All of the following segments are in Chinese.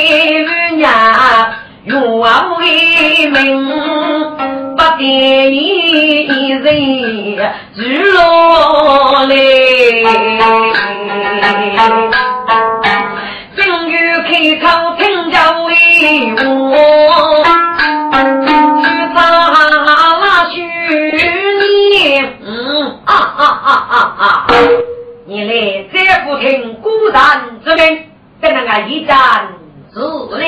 给人家用为名，不给一人日落来。正月开口听着为我，去查去你，啊！你来再不听孤单之命。跟那个一战死了，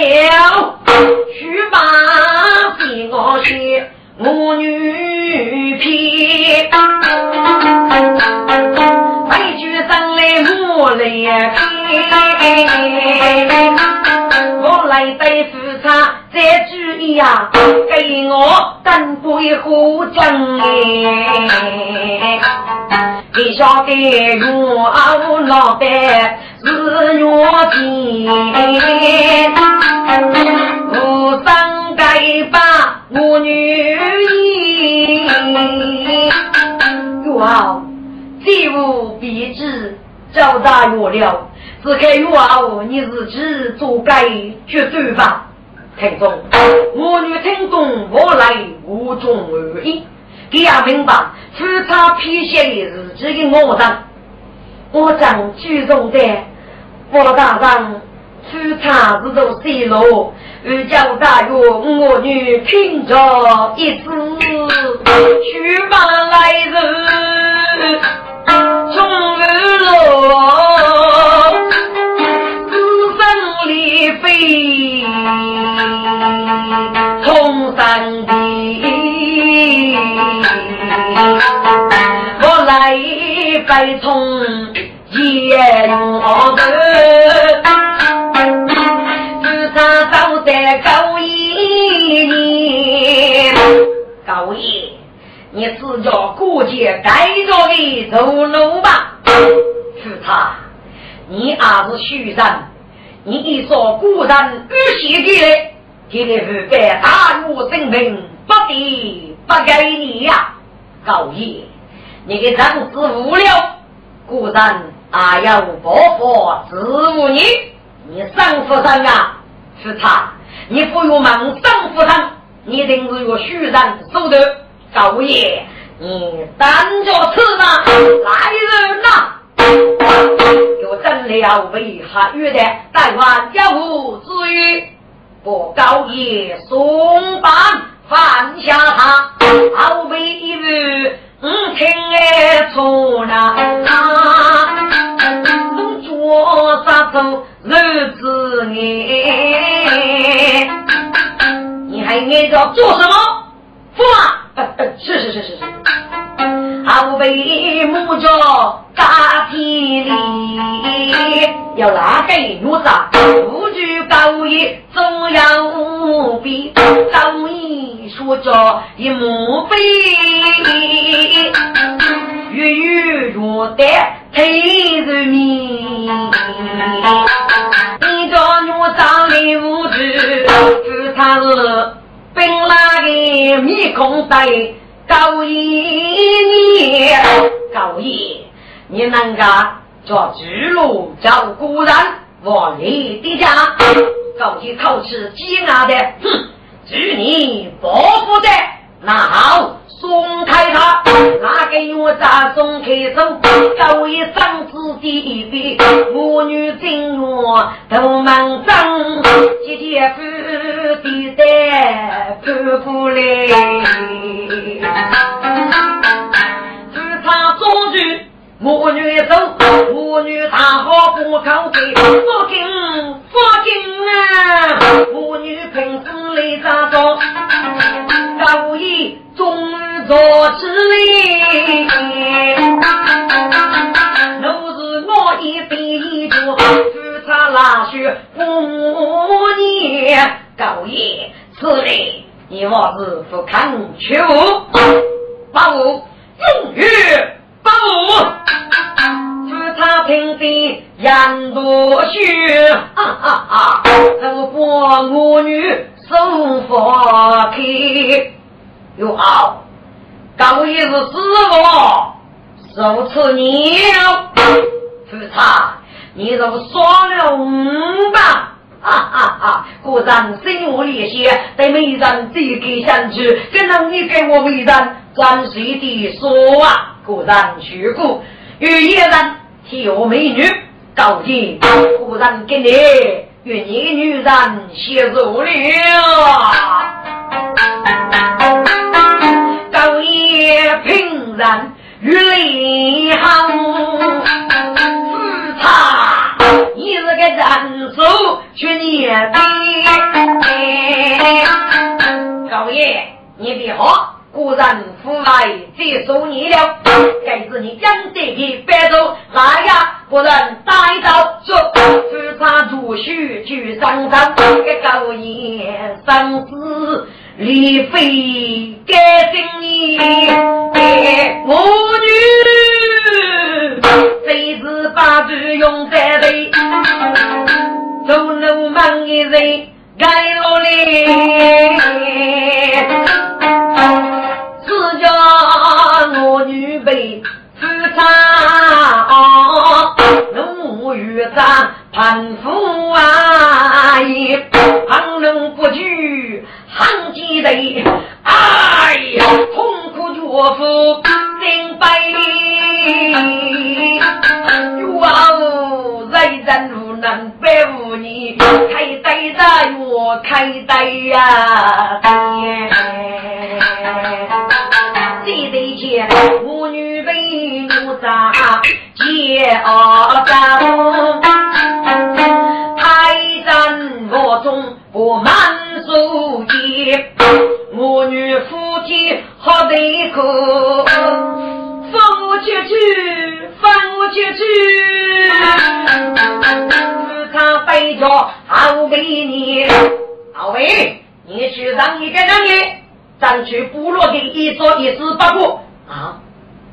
须把给我写母女篇，悲剧生来母来篇，我来对付他这主意呀，给我登归护正哎，你晓得我老板。是我金，我生该把我女儿。哇，这无必知，交大月了，只看哇哦，你自己做该绝对吧？听众，我女听众我来无中而已，给他明白，是他批写的日记的我上，我将举重的。我大人出差子都泄露，二叫大约我女听着一字，去把来人中二落，自生离非从三地，我来拜从。夜我的，自他走在高一年，高爷，你自叫过节该着的走路吧。是他，你儿子徐山，你一说古人与写的来，今天是该大儒生命，不得不给你呀。高爷，你给丈子无聊，古人。啊！要伯父支吾你，你生夫生啊？是他，你不用忙生夫生，你定是个虚人手头。高爷，你单着吃吗？来人呐！有真了为何约的？待完家务之余，我高爷送饭放下他，好为一日。我听哎，从那弄做啥子日子哎？你还爱着做什么？父啊，是是是是是。后辈母家家体里，要哪个女子无惧高义，总要无比当你说着一母辈，月月若得推着你，你家女长得无惧，只差是冰冷的面孔呆。高爷，高爷，你能个做巨鹿照顾人，往你的家，高爷口齿尖牙的，哼，祝你伯父的，那好，松开他，拿给我再松开手，高爷长子第一笔，母女进入都门张，姐姐夫的在夫妇来。自他做主，母女走，母女大好不靠嘴，父亲父亲啊，母女平时来咋着？高义终于做之理，都是我一笔做，夫差拉血五年，高爷此理你我是不看求，八五永远八五，夫差平地杨多血，哈哈哈，都把我女送佛开，哟好。高一是死我，受此孽，夫差，你若耍了五吧，哈哈哈！果然心无裂血，对美人这个相去，怎能你给我为人专随的说啊？果然虚过，与一人替我美女高洁，果然给你与你女人携手了。高叶平然与雷行，自差你是个人手去念的。高爷，你别慌，果然腐败接受你了。该是你将这个白走，来呀，果然带到说，自差主须去上山，给高叶生死。李妃该敬你，母女非是八字用在内，走路忙一人该落泪，啊，怒与战攀夫啊，旁人不惧。喊几人，哎呀，痛苦绝夫心悲。哇哦，人人无能百无你，开对着我开对呀。这对钱，妇女为奴杂结二张，开战我中不满。手机，我女夫妻好得可，放我出去，放我出去，日常背着好为你，好为你去让一个人呢，争取部落的一说一事不过啊，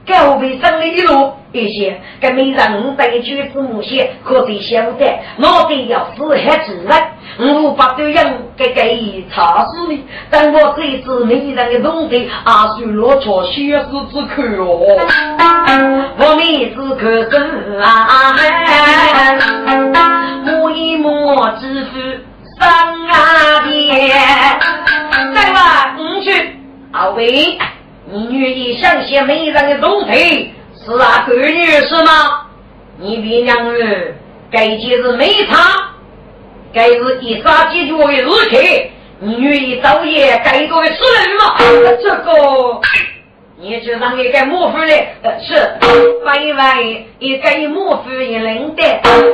该为生的一路一些，革命人背举子母些，可得晓得，我得要死还自然。我把对人给给查死你，但我这次没人的东西，阿叔落错血丝之口哦。我每次可是啊，摸一摸支付上啊边，再吧，五去。阿伟，你愿意相信没人的东西是啊个女是吗？你别娘儿，该件事没差。该是一杀几局的日期，你愿意昼夜该个的死人吗？这个，你就让一个模糊的，是，白白一个模糊一领的，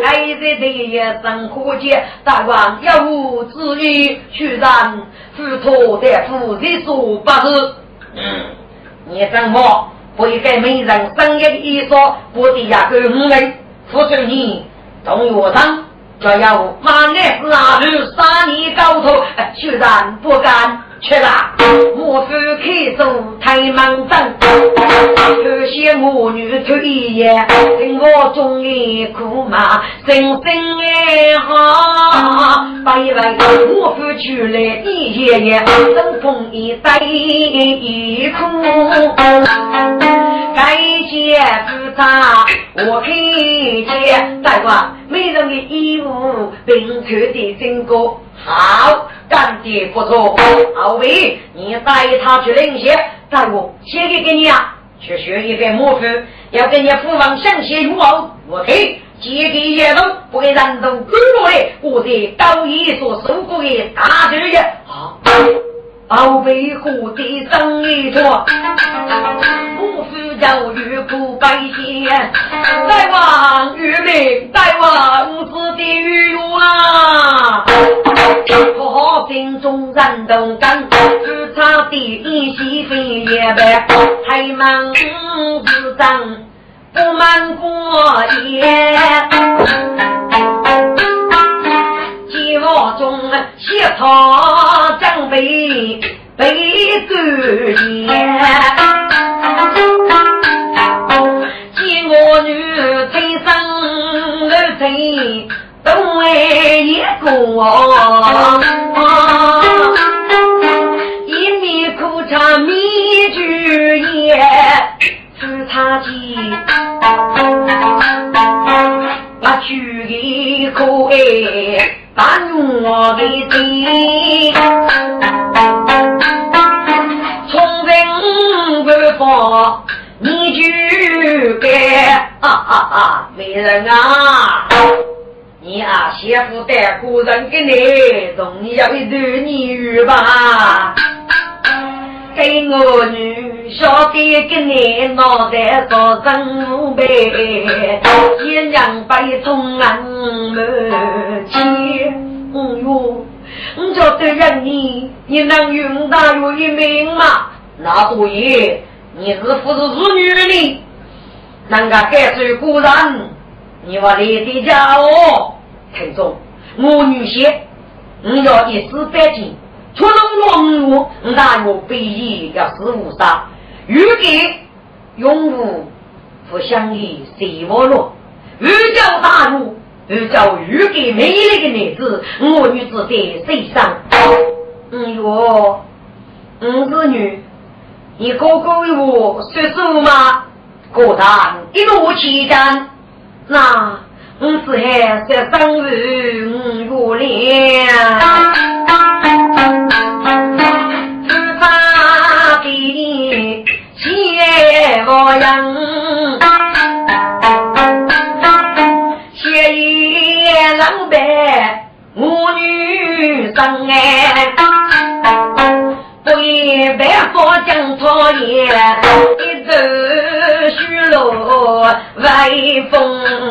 该在这夜生活间，大王要无之意，居然付托的夫人说不是。你怎么不应该没人生一一说，我的呀个五人，付出你同我当。就要马来拉入三年高头，居然不敢去了。莫非开走太忙张，可惜我女退也，令我终于苦骂，真心爱好。白来莫非去来一夜夜，东风一带一哭。该谢不差，我看见大王。每人的衣物，并穿的真高，好，干的不错。二位，你带他去领些，带我写给给你啊，去学一个魔术，要给你父王相写如后，我听，借给叶龙，不给人都归我的，我的高一所受过的大罪业。好。宝贝虎的生一桌，不负教育苦百姓。大王玉命，大王子的玉啊！可心中燃动感，只草地一西飞也白，太忙自长不满过夜。中写草长辈被感念，见我女天生儿子都为一个。茶米酒也是茶几，把酒一口哎，把我的心，从今不放你就该啊啊啊！美人啊，你啊媳妇带个人给你，总要一对女吧。给我女晓得个你脑袋做真无白，一两百中俺们钱。哎呦，我晓得人你，你能用大有一命吗？那对，你是不是子女的？人家该是古人，你话你的家伙，听众，我女婿，我要一丝百金。出龙龙武，那我背义要死无杀，欲给永无不相依谁我落？欲教大怒，欲教欲给美丽的女子，我女子在水上？嗯哟，嗯子女，你哥哥为我说数吗？果然一路起战，那我是还是生日五月亮。一走虚落威风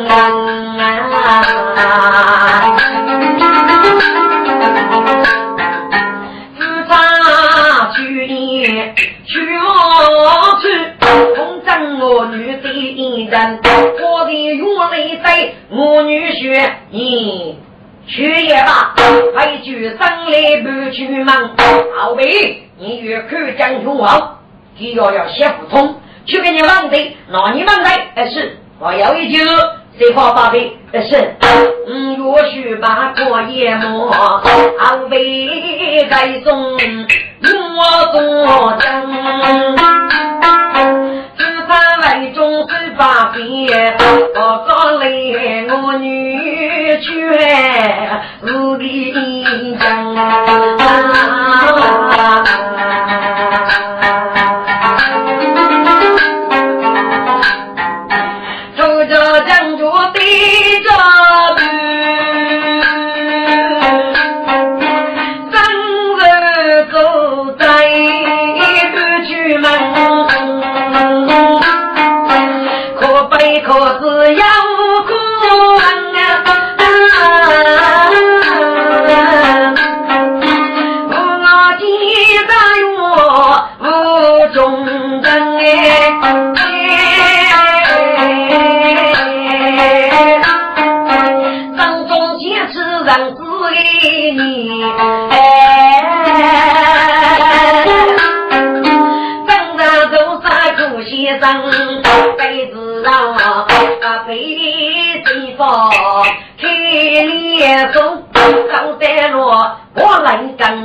啊。自杀去年去我去，红尘我女的一人，我的用泪在我女婿你。去也罢，快去生来不去忙。好比你越看将军王。就要要写不通，去给你忘的，那你忘的？哎是，我有一句，谁话发的？哎是，嗯，若许把过夜幕，好比该送我多真。在中十八变，我找来我女婿是李江。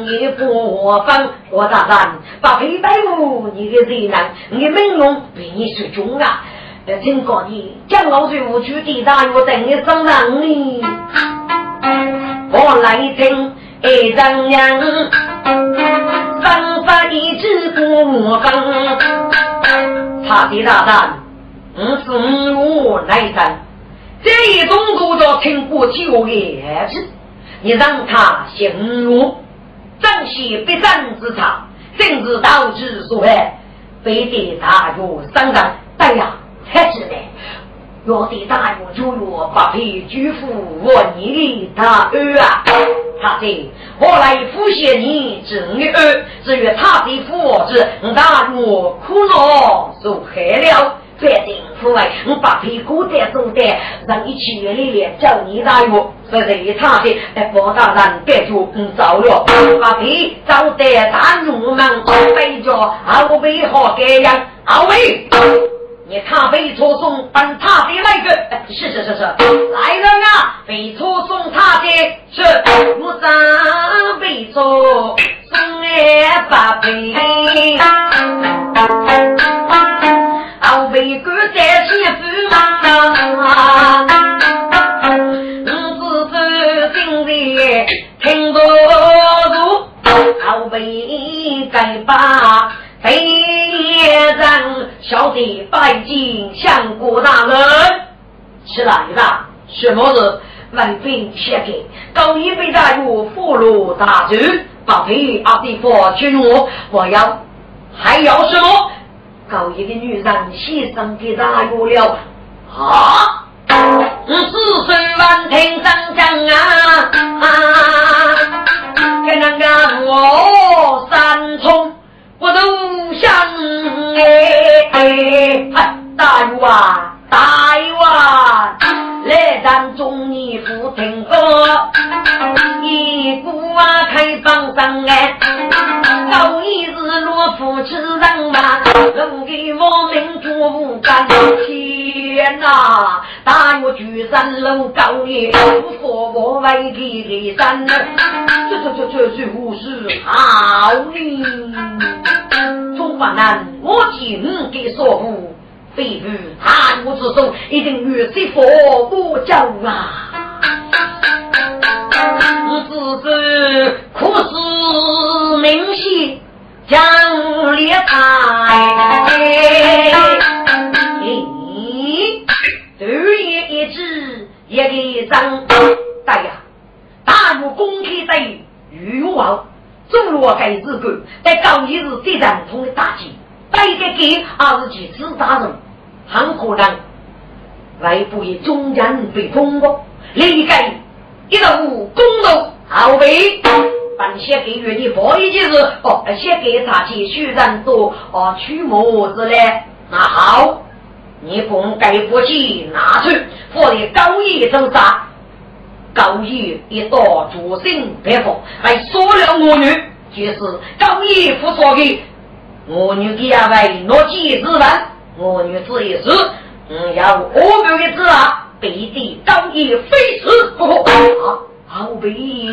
你不分。我大人把黑白无你的贼人，你命龙比你是中啊！听讲你将老水无去地大，我等你上人呢。我来听一张娘，三发一支不分，差的大胆。五是五来生，这一种都叫听过九言子。你让他行路，正邪必争之场，甚至导致所害，非得大约三人。对呀，才是的。若得大约就约不配举夫我你的大儿啊！他爹，我来复谢你正月儿，至于他的父子，大我苦恼受害了。决定父为我把屁股再走的，让一起里里叫你大约，所以他的包大人别就不走了，把屁走的大路们背着后背好这样，后背。你看非错送本他的那个，是是是是，来人啊！非错送他的是我张非错送来八倍，后背哥在前夫啊，我只是心里听不住，后背该把。非人小弟拜见相国大人，是来的？什么人？文兵写给高一被大夫俘虏大主，把陪阿弟佛军我，我要还要什么？高一个女人牺牲给大夫了啊！四岁万听上将啊，跟那个我三冲。我都想哎哎，大鱼啊，大鱼啊，来咱中年不听歌，一股啊开放上哎，高一日落夫吃人嘛，能给我们做不干。天哪，大鱼举三楼高一，不说我为给给三，这这这这是不是好呢？中华男，我今给说服，非如汉武之中，一定与谁佛不交啊！我只是苦思冥想，将烈台。咦，二爷一指一个张，大呀，大武公开在于王。中罗该日干，在高一是最传统的大忌，带个给二是去自杀人，很可能外部以中间被封过，另一个一到五公路后背，本写给月的不一件事哦，写给他继续人多哦，取模子嘞，那好，你把该武器拿出，否则高一走杀。高义一道主心白佛来说了我女，就是高义不说的，我女给阿为诺几之人，我女子也是，嗯，要我们的子啊，必定高义非死不可。啊，后背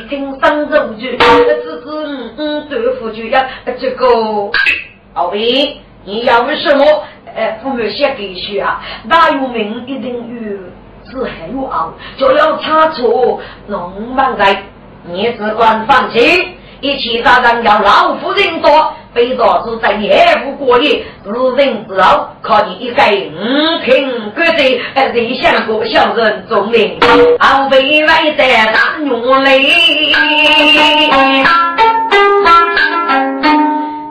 听三十五句，这只是嗯对付就要这个后背，你要为什么？哎，父母先给学啊，大有名一定有。是很有傲，就要查出农忙在，你只管放心，一起打仗要老夫人多，非着是在夜不过夜，日人之后靠你一个五品官职，人想过小人中领，后背外在大用泪，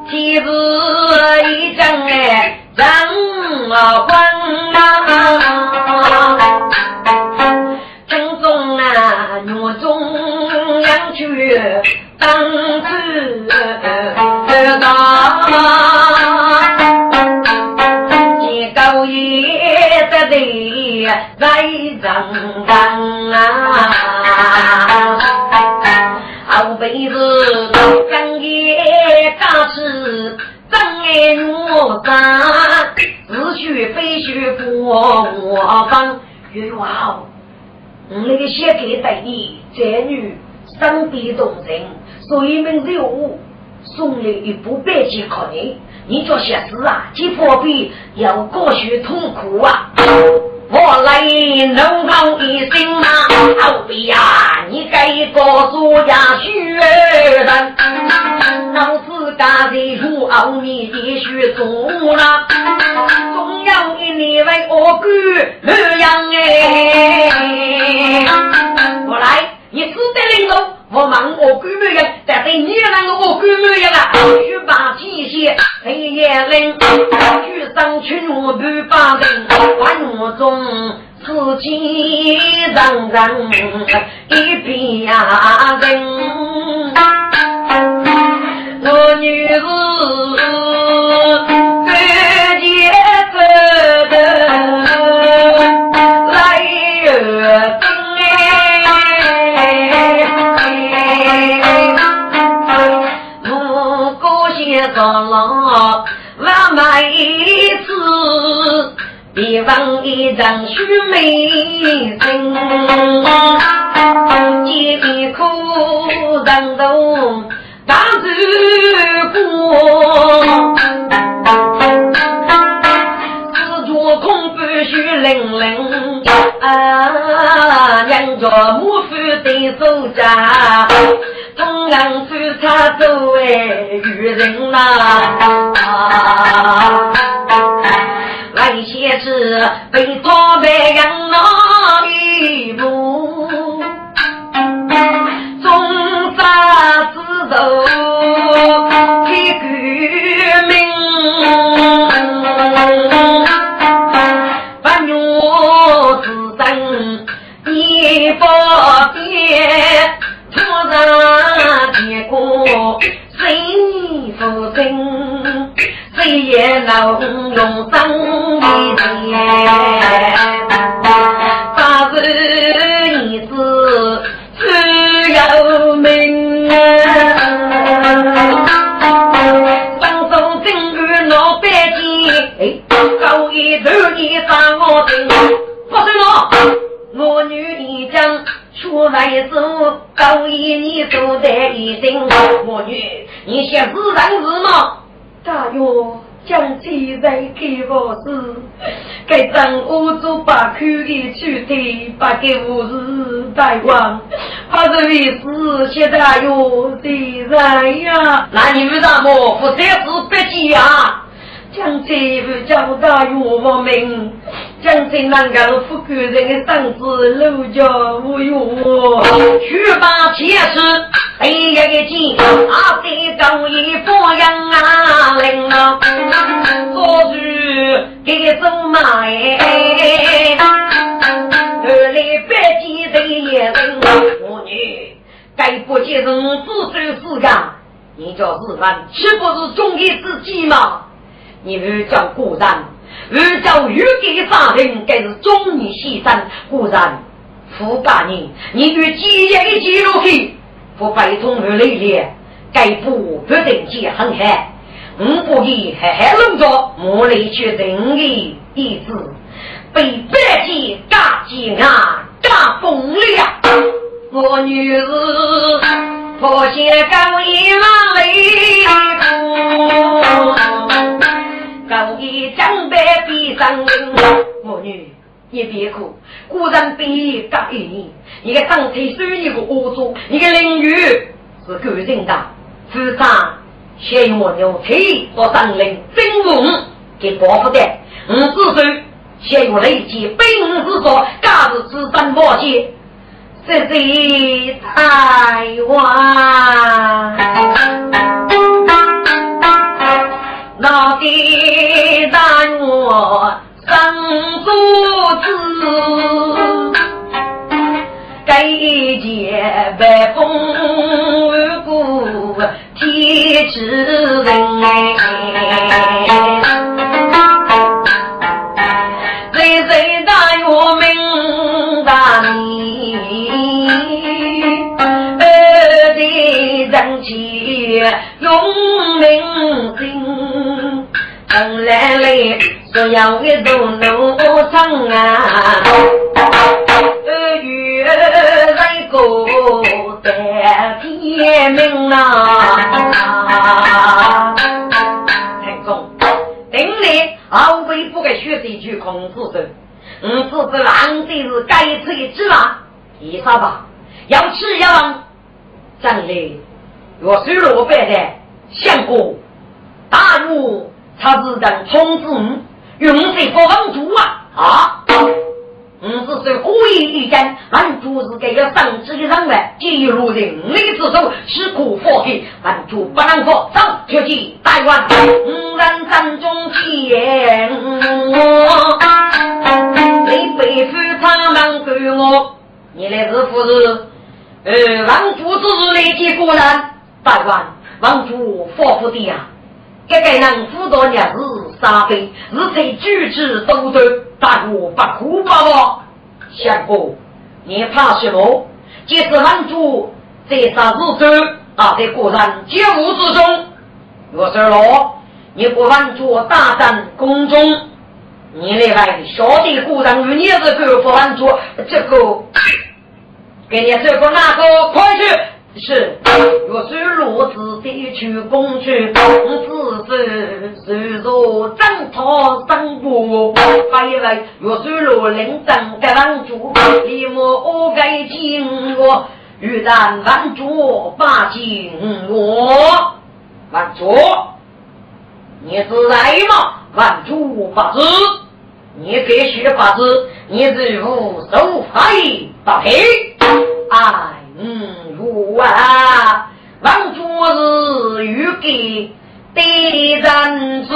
妻子一阵哎，让我昏。去的来正当啊，后辈子刚也刚是真爱我三，是学非学不我帮，冤枉！那个写给带你这女。生比动人，所以名字我送了一部白纸考你，你做些事啊，既破壁又过学痛苦啊！我来能好一声嘛，后壁呀，你该告诉家学人，老子家的书熬你的学做了，总要一年为我干这样哎，我来。你只得领导，我忙我干没样，但对你那个我干没样啊？去把机械黑夜冷，去上去我不把人，中自己让人一边人。忘一张须眉针，艰苦人都大走过，四座空半虚冷冷，啊，两着木夫的手家，同样夫差走为愚人呐。那些是被托白养老一步，中杀之头一个命，不女之身一不变，突然结果谁负真？谁也能用真言，八十女子最有名。双手正与老百姓，高一头你杀我听，不是我，我女一将出来走，高一你走在一定，我女你想自然是吗？大约将天在给我时，该张屋主把口的去的，把给我是大王，怕是为是谢大约的人呀。那你们怎么不再是别急呀？将这位交大岳王命，将这那个富贵人的嗓子露家无用，去把铁石第一个劲，阿爹刚一放羊啊，领了做主给走马哎，二来百几的也人，我女该不接人自走自家，你叫日本岂不是忠义自己吗？你欲叫孤然，欲叫欲给杀人，该是忠义牺牲。孤然，富八年，你与几爷一起入去，不悲痛而泪裂，该不不定记很害。我不以海海弄着，我来去人的意志，被百计嘎击啊，嘎崩了。我女子破鞋高一往里高一江北比上人，我女也别哭，孤人比答应你，你个当天收一个恶作，你个邻居是个人的，自杀先用我牛腿和当人真武给保护的，五十岁先用雷击被五十说，假日吃三宝钱，这是台湾。那的让我生不子，给结白风雨过天之人哎，谁谁大我明大你，二弟人气永明心。等来来，所要的都能成啊！二月来过得天明啊！太重，顶礼后辈不该学这句孔子说：“五子这狼的是该吃一只嘛？一啥吧？要吃要让，站里若水落白的相公大怒。”他是等通知你，用水不忘主啊啊！我是说故意一件，俺主是给要上级的人来，记入人类之手，是苦佛的，俺主不能活，走，就去台湾。五人山中见我，你背负他们给我，你来是不是？呃，王主只是来接过人，台湾。帮助发福的呀。这个人辅导也是三辈，是在举止都端，大哥不哭吧？我相公，你怕什么？即使帮助在啥日子啊，在过上节务之中，我说了，你不妨做大战宫中，你那位小弟故人与你是个不妨做这个，给你这个那个，快去。是，若是落子的去攻去，自是是若挣脱生活。还以为若是落领真该帮助，立马我该进我，欲然万主把进我，万主，你是来吗？万主八字，你给学八字，你是无手法。大黑，哎，嗯，我啊，王主是欲给得人子，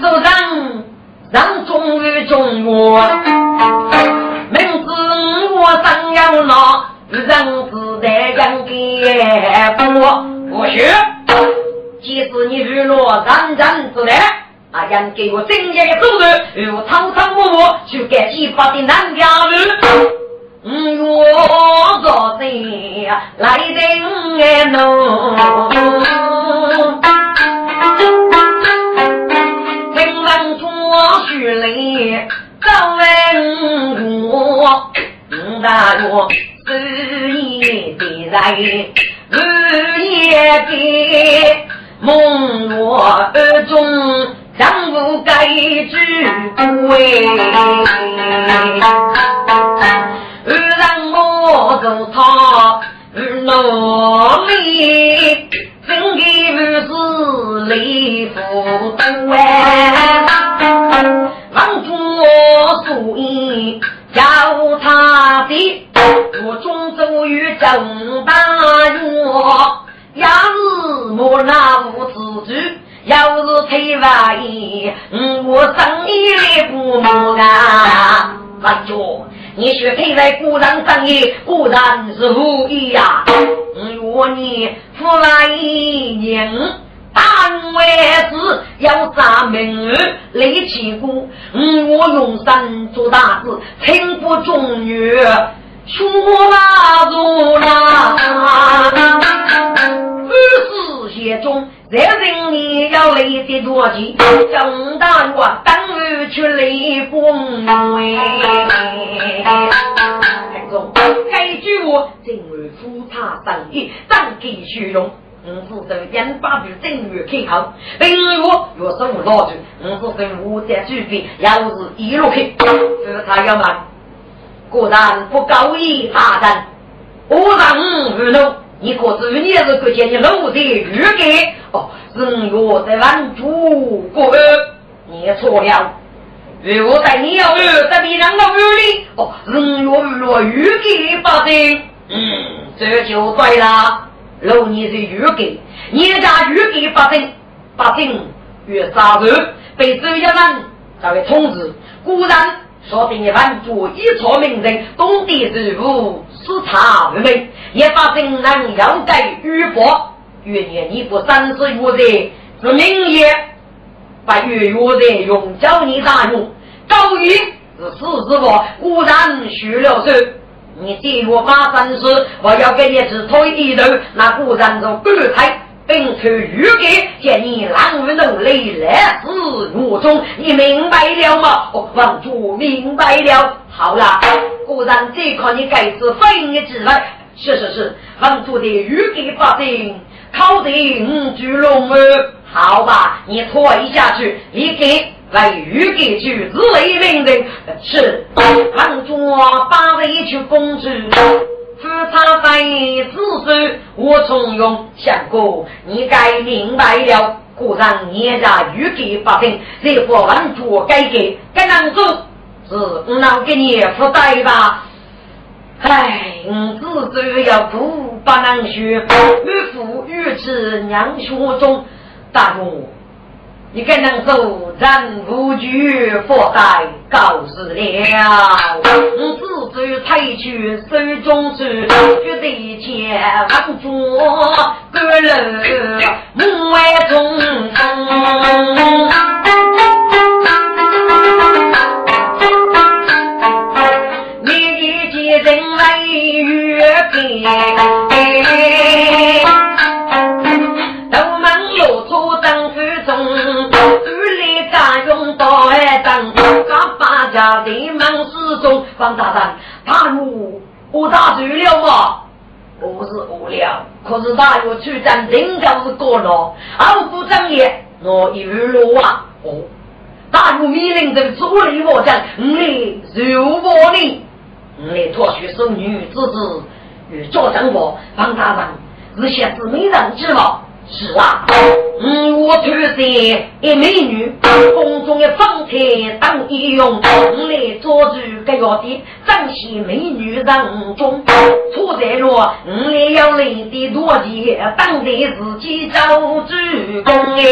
祖上让忠于中国，明知我想要拿人子的养给不不许，即使你日落三战之内。阿娘给我正业的走人，如苍苍木木，去干几把的男家女。嗯，我做的来等哎侬，听闻说书里早问我，大约是一的人，日夜的梦我中。丈夫该知归，我做他努力，真给不是累不多哎。王主所以叫他的，我中州与正大约，也是莫那无自知。要是退外衣，我生意来不忙啊！阿舅，你学配在古人生意，固然是无意呀。我你富来一年，单位是要咱们力气过。我用身做大事，轻不重于说那如那，不是写中。这人你要来的多急，正当我等于去雷公位。听众，这句话正为夫他生意，当给虚荣。我负责引发比正月开口，另外若是我老主，我负责我在举备，要是一路去，是他要嘛？果然不高义大战，我让不弄。你可知你是国家你路的预给哦？人若在万主过恩，你错了。如果在你要儿在别人的屋里哦，人若落预给八定，嗯，这就对了。如你是预给，你家预给八定，八定月三日被周一人作为通知，果然。说定一番主一错名人，懂得事物视察无门，一把真人要改预报。月年你不三十月人，是明夜把月月人用教你大用。高一是四十个，果然虚了手。你借我八三十，我要给你只推一头，那果然是鬼才。并且预给见你狼人能力来自我中，你明白了吗？哦，王主明白了。好了，果然这靠你该是分一之外。是是是，王主的预给法定考定巨龙儿。好吧，你退下去，你给来预给去自为命令。是，王主八位去公职。夫差在子孙，我从容。相公，你该明白了。果然孽家欲给不平，这不完全改革，该能做是能给你负担吧？唉，子孙要苦不能学，欲父欲子娘学中。大哥，你该能走人无惧，佛在告示了。我自知退去手中事，绝对前往做个人门外中风。你一见人来越变。家连忙失踪，方大人，大怒，我打醉了吗？我是无聊，可是大约出战人就是过了，傲骨张爷，我一路啊！哦，大约命令的处理我将，你如何呢？你脱去生女之子与作战我，方大人是写字没人知吗？是啊，嗯，我出生一美女，宫中的方才当一用，我来做主个要的彰显美女人中，错在了，我来要来的逻辑，当得自己做主公哎。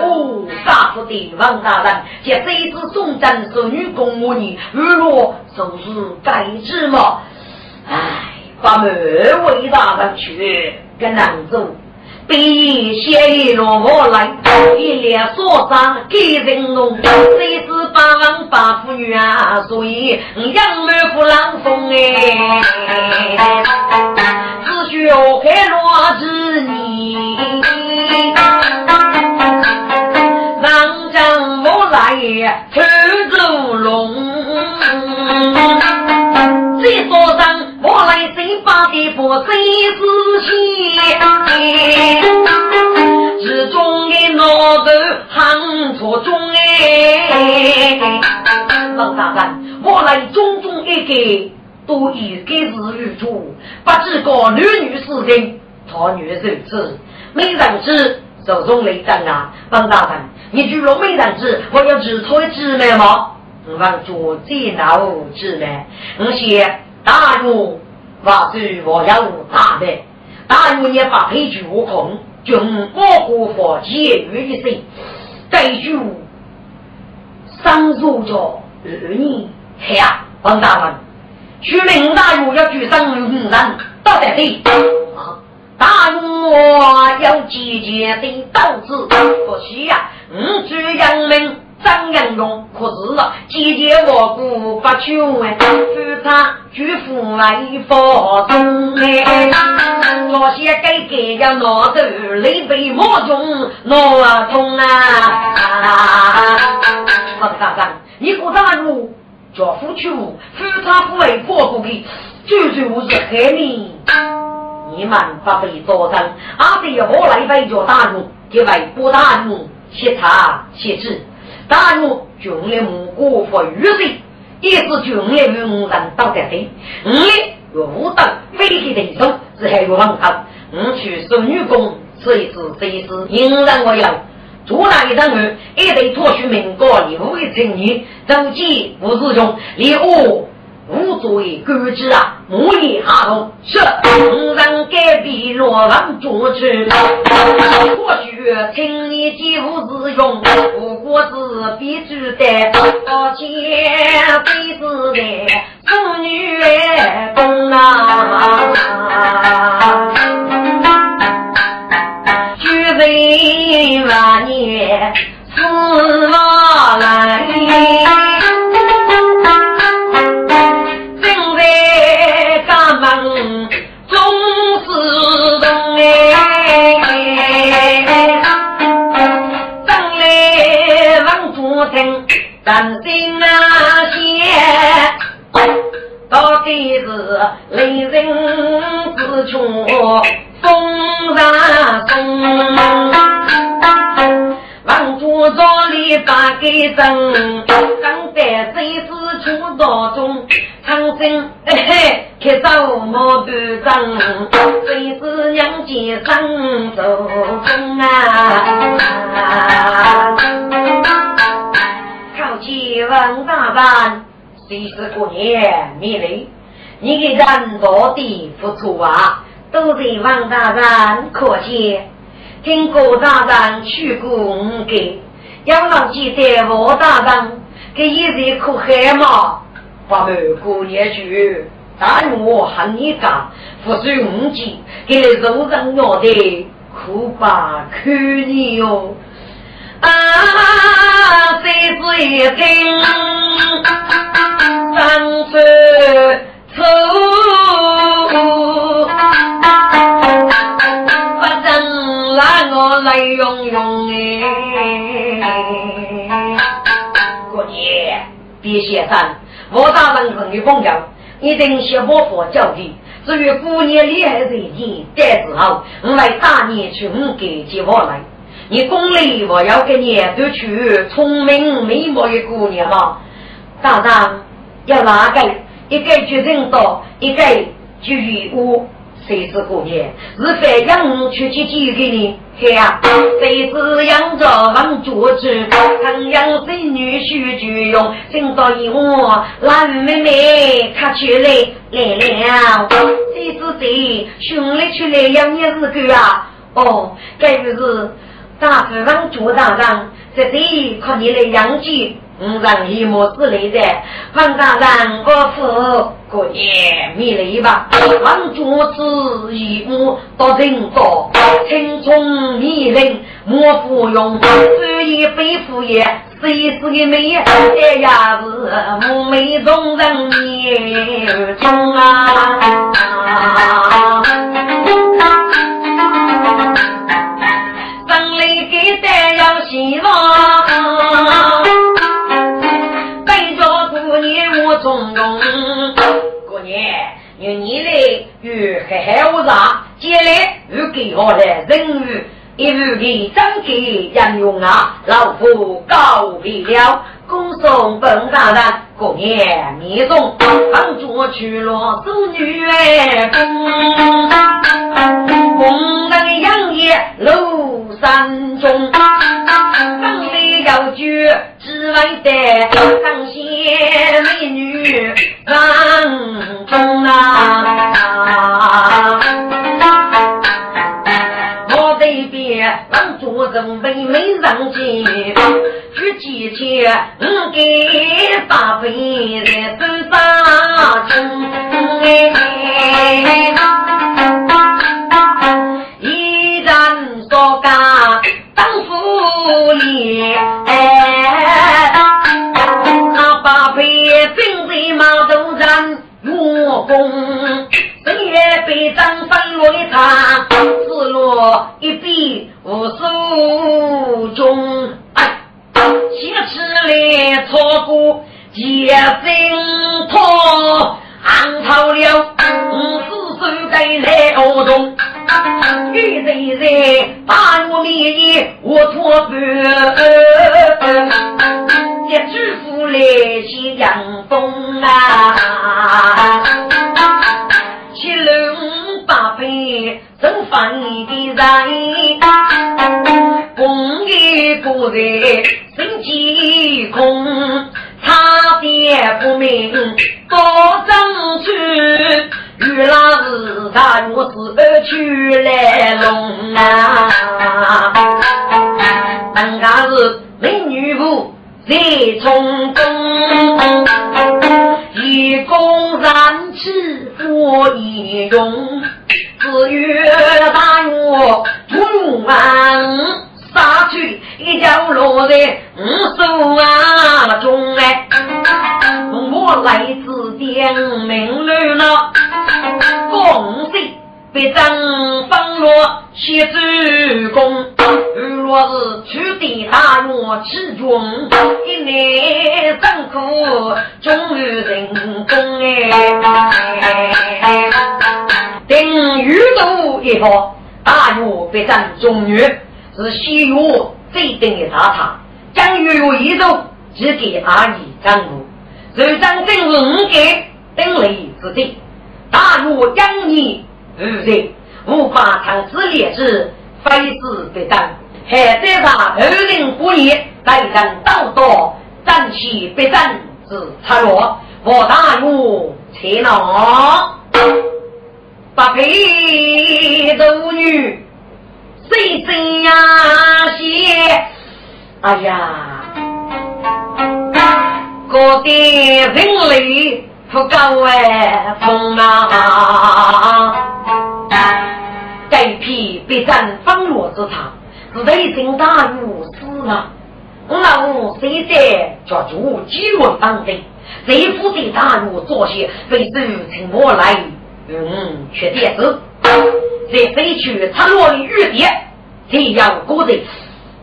哦，大夫的王大人，借这次送战是女公务员，如若就是该知嘛？唉。把门为大人去跟郎中，比写一落我来，一脸所长给人弄，谁知八王八妇女啊，所以杨门不郎风哎，只需开罗之你，让将我来抽走龙，新发的不谁自信，是中的脑头行错中哎。王大人，我来中中一个，都一个是女主，不知个女女是人，他女如此，没人知手中雷震啊！王大人，你居然没人知，我要知错知了吗？王主最恼知了，我写。大儒，我是我要大的。大儒也把配句悟空，就我国佛解于一生。这句上书着二年，呀，王大人，去领大儒要举上五人，到底对。大儒要姐姐的刀子，可惜呀，五举杨明。张阳勇可是姐姐我不不求哎，扶他举父来佛中哎，那些该给要拿走，累被莫中拿中啊！大人，你过大路叫夫求，扶他不为破过的，绝对不是害你。你们不被作证，阿弟我来为叫大路，就为不大路，谢茶谢志。大怒，军力无辜或余罪，也是军来与五人道德罪。五力无等非的对手，是还有很高。五去受女工，这一次这一次引人我要做那一任务，一对脱去民国礼物的成年，周记吴志雄，礼物。无作为歌之啊，木叶哈头是让隔壁罗网捉去。或许听你几无自用，不过是必须得抱歉，非是的妇女工啊，举人万年死马来。担心那些，到底是雷人之穷，风上风。王主早里把给争，刚在谁是出道中，长征嘿嘿，开走毛头仗，谁是娘家上走风啊？王大人，谁是过年米来？你给人多的付出啊，都是王大人可见。听郭大人去过五个，要牢记得王大人给一人可害嘛？把门过年去，但我喊你干，不许五级，给你肉人要的，苦吧可你哟！啊，谁知一听，三岁走，不正拉我泪涌涌哎！过年别写上。我大人很有风调，一定学我佛教的。至于姑娘厉害人你待之后，我来大年去五给接我来。你宫里我要给你都去聪明美貌的姑娘嘛？大人要哪个？一个决定到，一个就与我。谁是姑娘？是非养出去寄给你。嘿呀，谁是养着王主子？唐养子女婿就用，听到一我蓝妹妹她出来来了。谁是谁？兄弟出来养你日狗啊？哦，该就是大夫王主大人，这里靠你来养鸡。五让一模之类的，王大人我府过年米来吧，王主子一母到人多，青葱米人莫服用，只一杯夫也，谁是个美？哎呀是母美中人面中啊！希望。中中过年有你来与海海无杂，接来又给我的人鱼，一路给张给杨勇啊，老夫告别了，恭送本大人过年面中，帮助去落子女哎，红灯杨叶楼山中。要举只为得当仙美女当中啊！我这边让主人妹妹上进，举几千五给大辈人都打中哎。哎，那八辈兵在马头上落功，深夜被张三落一场，死落一笔无数中。哎，七尺来错过结心托，暗套了五十岁的来恶中。女人人把我命我托付，一祝福来新阳风啊！七龙八飞真翻的人，公一个人身几空，差点不明多争取。原来是他我是二去来龙啊，人家是美女妇在从中，一公燃气火一用，只有大我突然杀去一脚落在五手啊中哎，我来自点名了了。公子被张方落写主公，若是取得大若其中，一年辛苦终于成功哎。等遇到一方，大若被张中原是西岳最等的大茶，将月月一走，只给阿姨张布，如张正是五给等雷之地。大若养你无人，无法长此烈之，非死不当。还在他二零不业，待人道道，战气必战之差落。我大若切恼，不配斗女，谁谁呀些？哎呀，我的人类不够哎风啊！该批必战方落之场，雷震大雨死了。那我谁在叫做几轮当兵，谁负责大雨作些，非洲请我来，嗯，缺点子。在飞去插落雨点，这样过日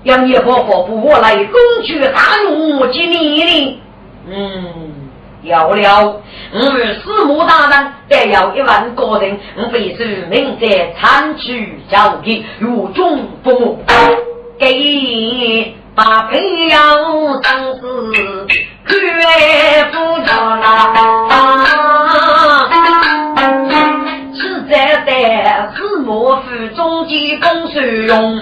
杨业婆婆不我来攻取大怒及你呢？嗯，要了，我四母大人得要一万个人，我必须明在参取交给如中父母，给把培养当是绝不着啦。在是莫府中间公使用，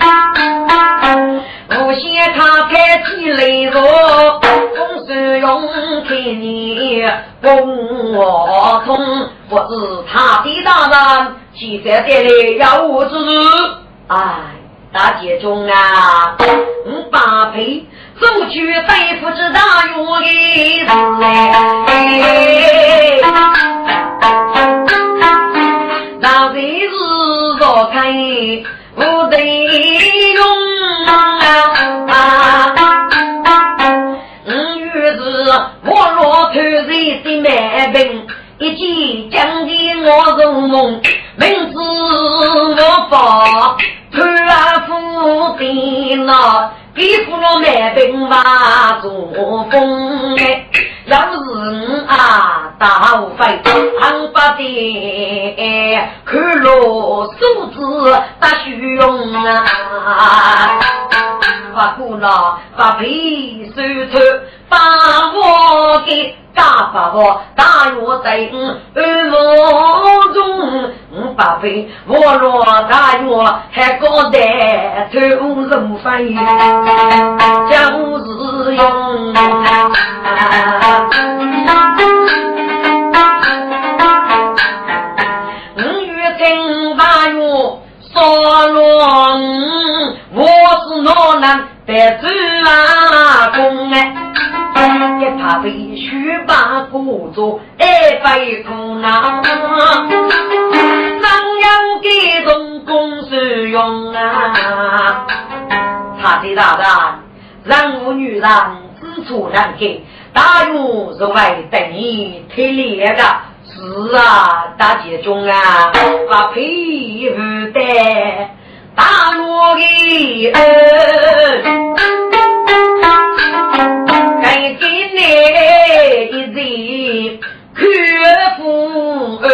无限他开起来说，公使用给你公我通，不知他的大人现在带来要我之日，哎，大姐中啊，我八配走去对付这大勇的事一见将军我入梦，明知我发穿夫的那。皮肤了满病哇，中风哎！要是啊，大无非很不得，看落数字大虚荣啊！把苦恼把悲受透，把我给。大把我大约在二梦中，五八倍我若大约还高得头人翻译，将是用。五月正八月烧落我是哪能得走啊公哎？一怕被须把故作二百苦恼，怎样给中公使用啊？他的大人，人无女人自处难给，大勇是为等你推裂的。是啊，大姐中啊，把佩服的大勇的儿。看父儿，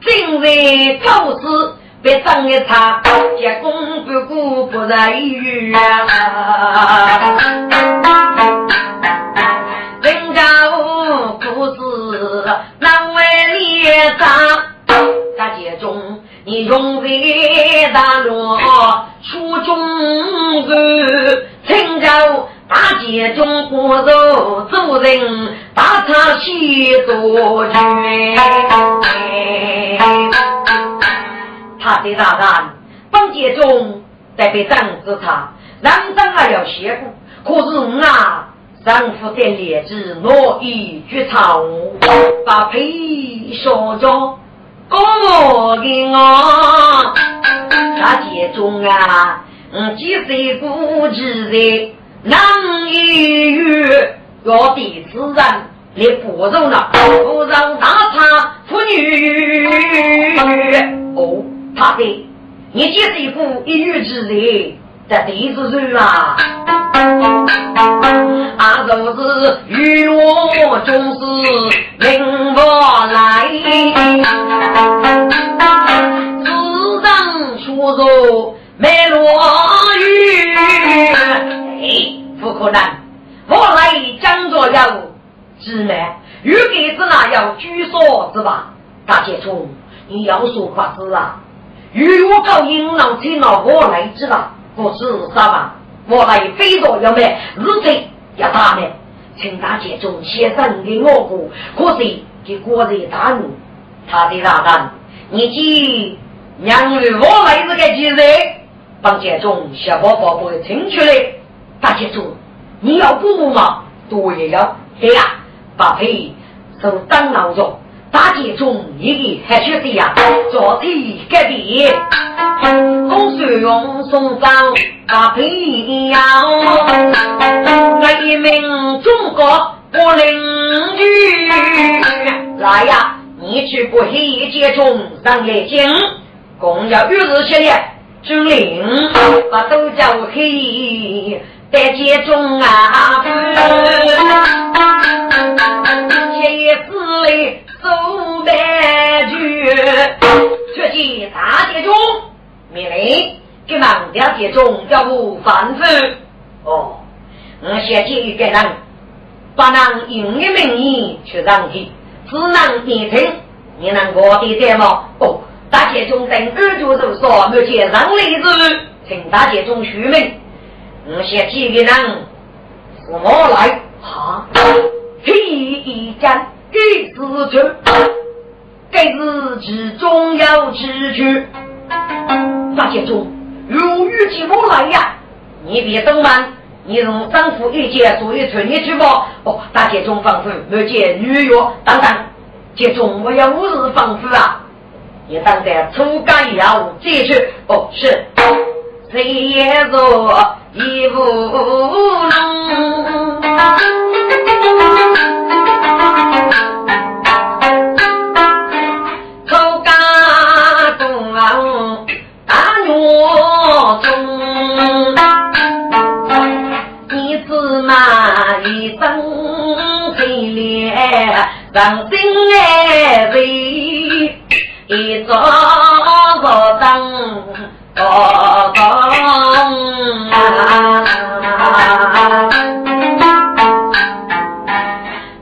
今日投资别争一场，结功不顾不仁于啊！人家故事难为列张，大街中你用为大罗出中人，人家。大街中过肉做人，大茶喜多聚。他的大人，本街中得被张子茶，人生还要谢过。可是我啊，丈夫的烈子我已绝草，把皮烧着，我给我。大街中啊，嗯，几岁不知的。难一月，要的自然你不容了，不让大差妇女。哦，他的，你这是一副一遇之人，这地是谁啊？啊，就是与我总是明不来，自当说着没落不可能！我来讲着要姊妹，预给子那要举手是吧？大姐冲，你要说法子啊！如果搞银狼听了我来知了，不是啥吧？我来非着要买日贼要打的，请大姐中先生给我过，可是给国人大怒，他的大人，你去娘与我来这个几日？帮杰中小宝宝不会听出来，大杰中，你要补吗？对呀，对呀，把配都当老中，大杰中一个还缺的呀，昨天隔壁公孙用送上把配呀，我一名中国不邻居，来呀，你去不黑杰中上来京，共要日日歇业。军令把都叫黑，在街中啊，写字里走白句，却见大街中，命令给忙掉街中要不反复。哦，我先见一个人，不能用你名义去让去，只能变成你能过的在吗？哦。大姐中等二舅都说没见上例子，请大姐中续命。我先几个人是我来，哈，第一战第四局，该是其中要之局。大姐中如遇见我来呀，你别等慢，你从丈夫一见所以存一句话。哦，大姐中仿佛没见女约等等，姐中我要五日防腐啊。你当在出干要继续哦，是。谁也做一无能，出干东大怒中，你只骂一声黑脸，让心爱悲。一座座灯，高灯啊，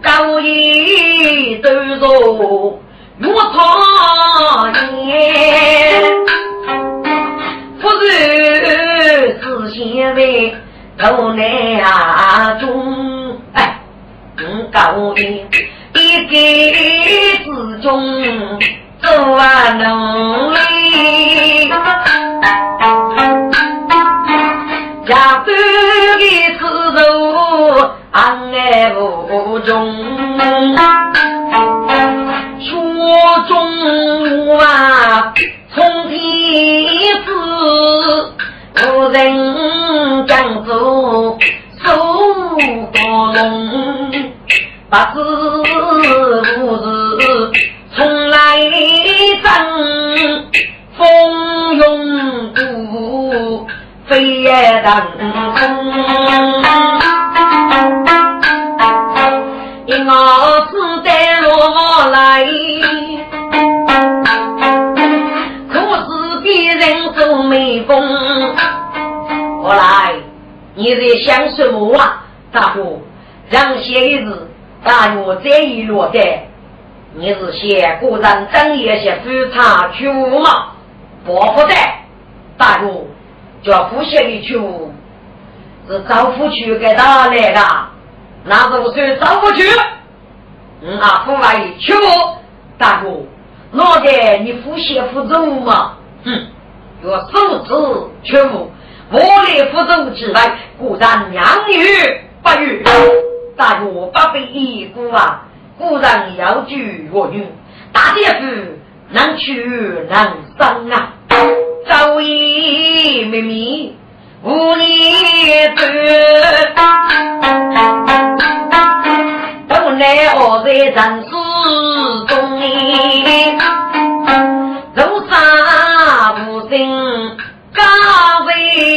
高一都如如苍烟，不是是现在头难中，哎，高一一个之中。做啊努力，家中的子路安爱无中，雪中啊冲天子，无人将走守高龙，八字飞腾空。一帽子戴落来，可是别人做美工。后来你在想什么啊？大哥，让些日子大约这一落的。你是写古人正业些非常去吗？不不在，大哥叫复写的去是招夫去给他来的，那是不是招夫去？嗯啊，父来去不大哥，那个你复写复走吗？哼，若手指去不我来复走之外，古人两语不语，大哥不必一顾啊。古人要举我女，大姐夫能屈能伸啊！早已秘密无念多，本来我在人世中，路上无心家为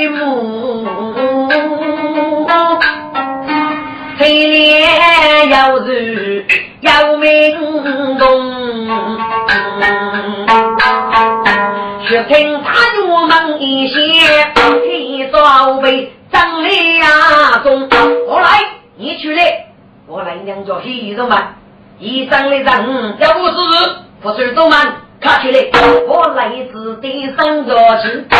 母，黑脸要是。要命动，却听门一些，替装备张良中。我来，你去来，我来娘家洗手嘛。一生的人要不是不是走慢，卡起来。我来自第三个是高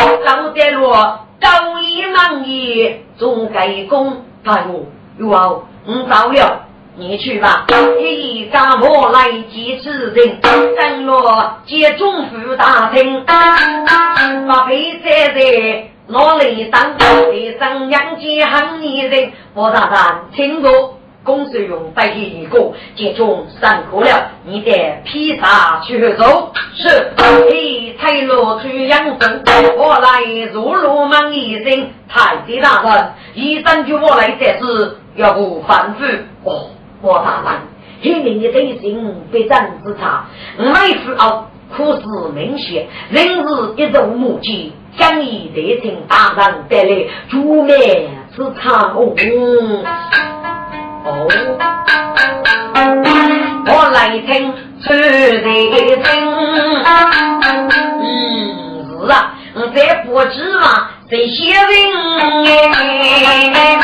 德罗高一忙也总该功，大哥，有啊，我到了。你去吧，一家我来接此人，等我接中府大厅，把被载在哪里当地上杨家行女人，我大胆听过。公孙勇带起一个，接中上课了，你得披萨去走。是，嘿，退路去养生。我来入罗门一声，太子大人，医生叫我来这事，要不反复。哦，我大人，今年的德行非常之差，每次哦，苦事明显，人是一种目击，将以得请大人带来，煮面吃茶哦。哦，我来听出的听，嗯是啊，我这不知嘛，这些人哎，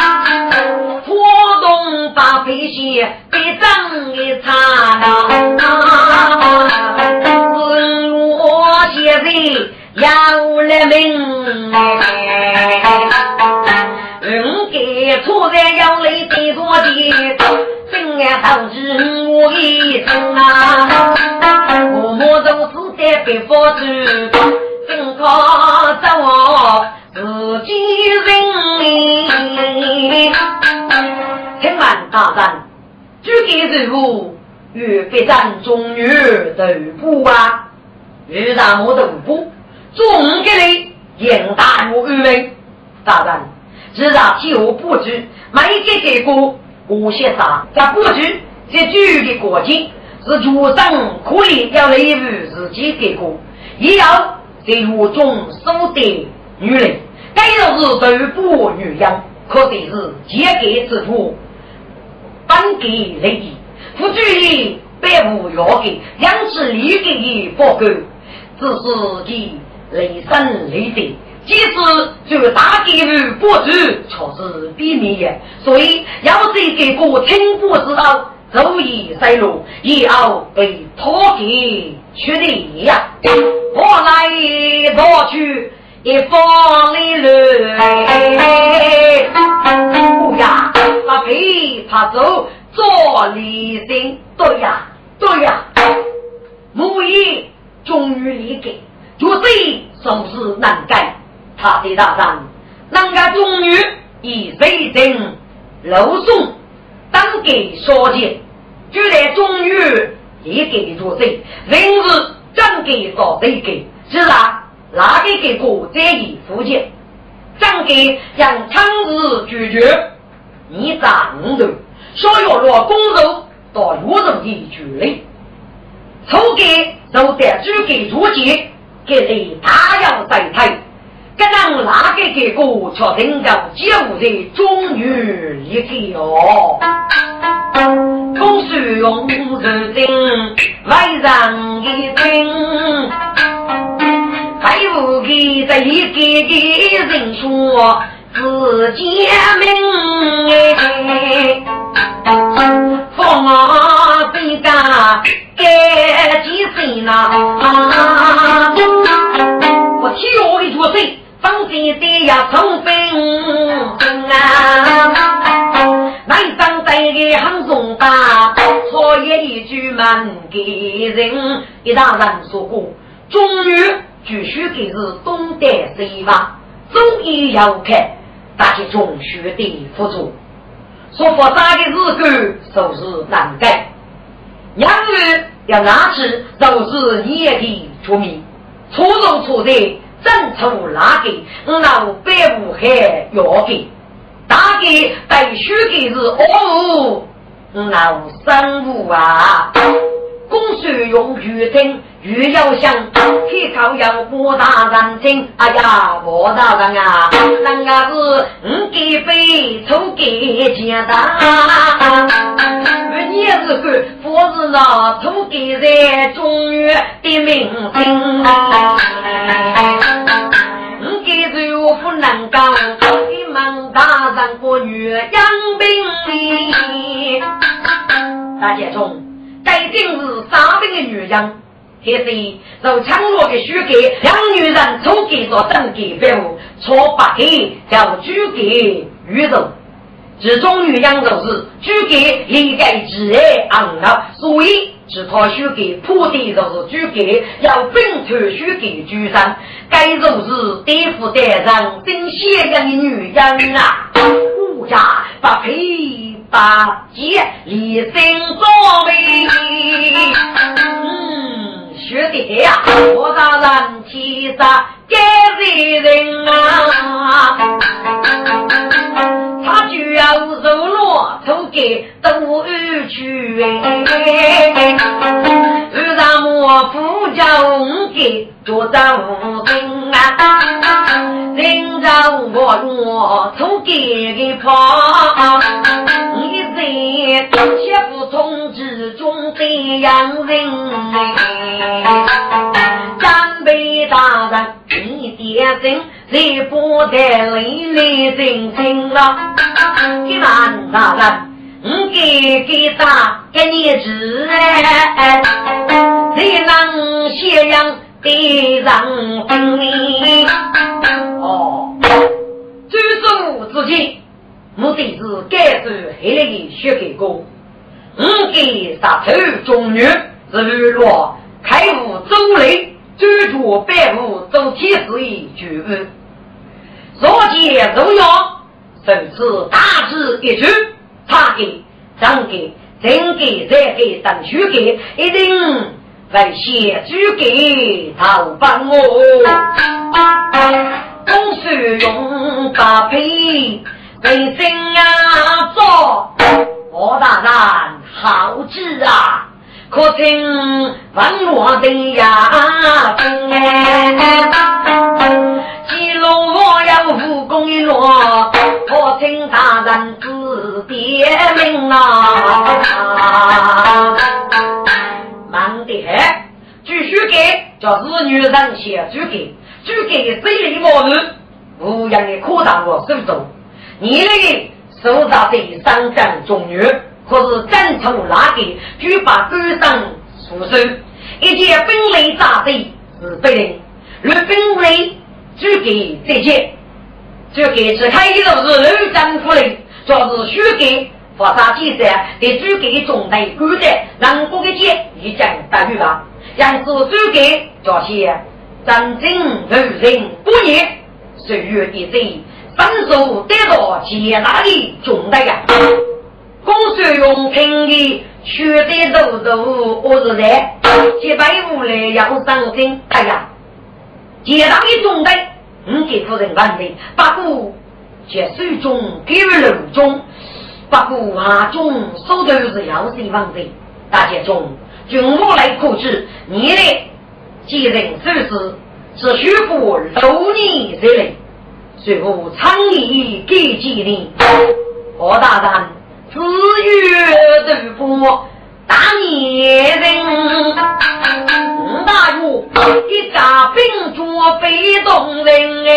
东把这些给长的差了，是我现在要来命嗯，给错在要来得多的，真爱导致我一生啊！我们都是在被佛子，真靠着我自己人。大人，举给任务与别站中原头部啊？遇到我头部，总给你应大我愚昧，大人。至少气候布局，每个结果无些啥，在布局这具的国境是主张可以要内部自己结果，也要在狱中收的女人，该就是对不女人，可说是结给之徒，本给利益，不注意百无要给，两次利益不够，只是其雷声雷电。即使就大给予不足，却是避免也。所以要是给个听不知道，足以塞路，也要被拖给去的呀。我来夺去一方的泪，不呀，他他走做离心，对呀，对呀，母爷终于离开，就这总是难改。他的大人，人家终于以水晶楼送当给所见，就来终于也给做贼，人是真给做贼给，是啊，哪个给过在意福建，真给让长日拒绝，你长头，所有落公主到有人的距离，抽给都得只给出钱，给你大要再退。这让哪个给过却能够救的终于一个哦？公孙用如今外人一听，还有个这一个个人说自家命哎，放啊被干该几岁呢？我替我一做谁？当爹的呀，从兵啊，南张在的很重大，错也一句满给人。一大人说过，终于继续给是东得西望，终于要看大家中学的辅助。说复杂的日子就是难改，养育要拿起都是你的出名，初中错在。正出哪个？老百无害要给，大给带书的是哦，老生物啊。公孙用玉听，玉要想，铁靠要莫大人听。哎呀，莫大人啊，人家是五给杯，抽给钱的。你也是个，我是那抽给在中原的名声。五给最不能讲，你们大人过女养兵大家中。该定是三兵的女人，还是受强弱的许给两女人抽给做等给废物，错八给叫举给女人。其中女人就是举给理解自爱昂了，所以其他许给铺的就是主给，要分头许给主上，该就是对付得上真贤良的女人啊！我家把剑立身作为，嗯，学的呀，我大人其实该罪人啊，他就要受落头给都去，让我不叫给做丈夫啊，人让我落头给给跑，你在切腹通知中这样人战备大人，你点声，谁不得泪泪真情了？你难大人。我给给他给你治，谁能咸阳的让分哦，追逐之前，目的是改走黑来的血给哥。我给杀头中女是日落开悟周雷，追逐百物周天师一举，若见如要，甚至大智一举。他给、张给、真给、再给、等许给，一定会写主给他帮我。公孙用搭配为真啊做，我大人好知啊，可听万落的呀，记录我要武功一落，可听大人知。别名啊！忙得很，继续给叫子女人写主给，主给嘴里毛子，无样的扩大我手中。你那个手上的三张中女，可是真从哪个就把官上出手？一件分类炸贼是别人，若分类主给这件，主给是开头是六张出来。就是虚给发啥记载，给主给中台古代南国的节已经大于吧？要是主给这些真正如人不言，岁月的贼，分手得到接纳的中台呀？公孙用平的血的肉肉，我是在几百五来要上身，哎呀，接纳的中台，你给夫人办的，不过。且手中给楼中，不过阿中手头是要谁房子？大家中，就我来控制，你的接人手势是虚负六年之内，随后长义给几年。何大人自月豆腐大年人，那大爷一大兵捉北东人哎。